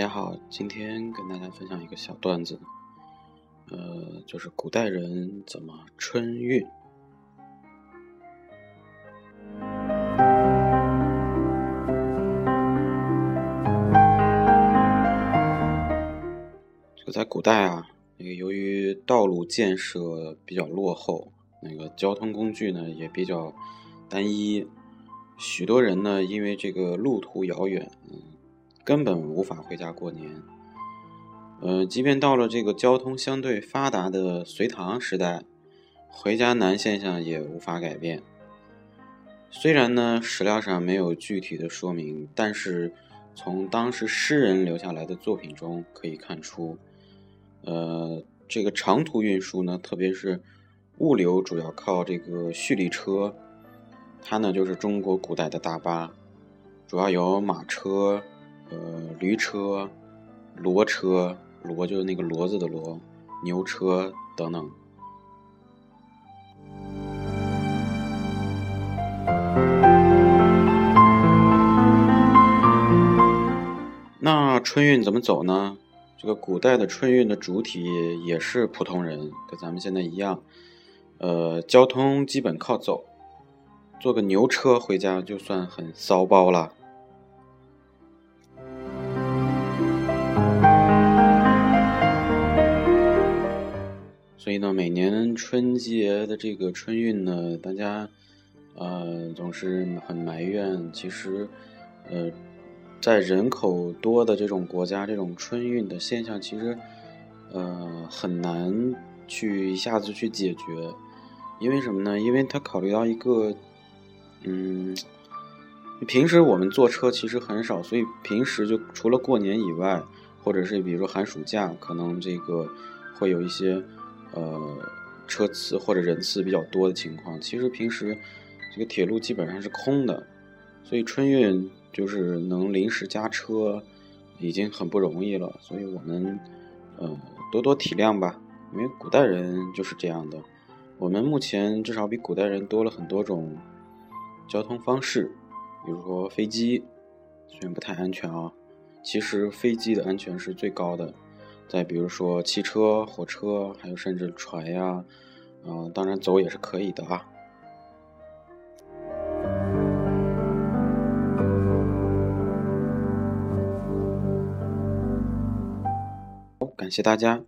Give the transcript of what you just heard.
大家好今天跟大家分享一个小段子，呃，就是古代人怎么春运。这个在古代啊，那个由于道路建设比较落后，那个交通工具呢也比较单一。许多人呢，因为这个路途遥远，嗯，根本无法回家过年。呃，即便到了这个交通相对发达的隋唐时代，回家难现象也无法改变。虽然呢，史料上没有具体的说明，但是从当时诗人留下来的作品中可以看出，呃，这个长途运输呢，特别是物流，主要靠这个蓄力车。它呢，就是中国古代的大巴，主要有马车、呃驴车、骡车，骡就是那个骡子的骡，牛车等等。那春运怎么走呢？这个古代的春运的主体也是普通人，跟咱们现在一样，呃，交通基本靠走。坐个牛车回家就算很骚包了。所以呢，每年春节的这个春运呢，大家呃总是很埋怨。其实，呃，在人口多的这种国家，这种春运的现象其实呃很难去一下子去解决。因为什么呢？因为他考虑到一个。嗯，平时我们坐车其实很少，所以平时就除了过年以外，或者是比如说寒暑假，可能这个会有一些呃车次或者人次比较多的情况。其实平时这个铁路基本上是空的，所以春运就是能临时加车，已经很不容易了。所以我们呃多多体谅吧，因为古代人就是这样的。我们目前至少比古代人多了很多种。交通方式，比如说飞机，虽然不太安全啊，其实飞机的安全是最高的。再比如说汽车、火车，还有甚至船呀，啊，当然走也是可以的啊。好，感谢大家。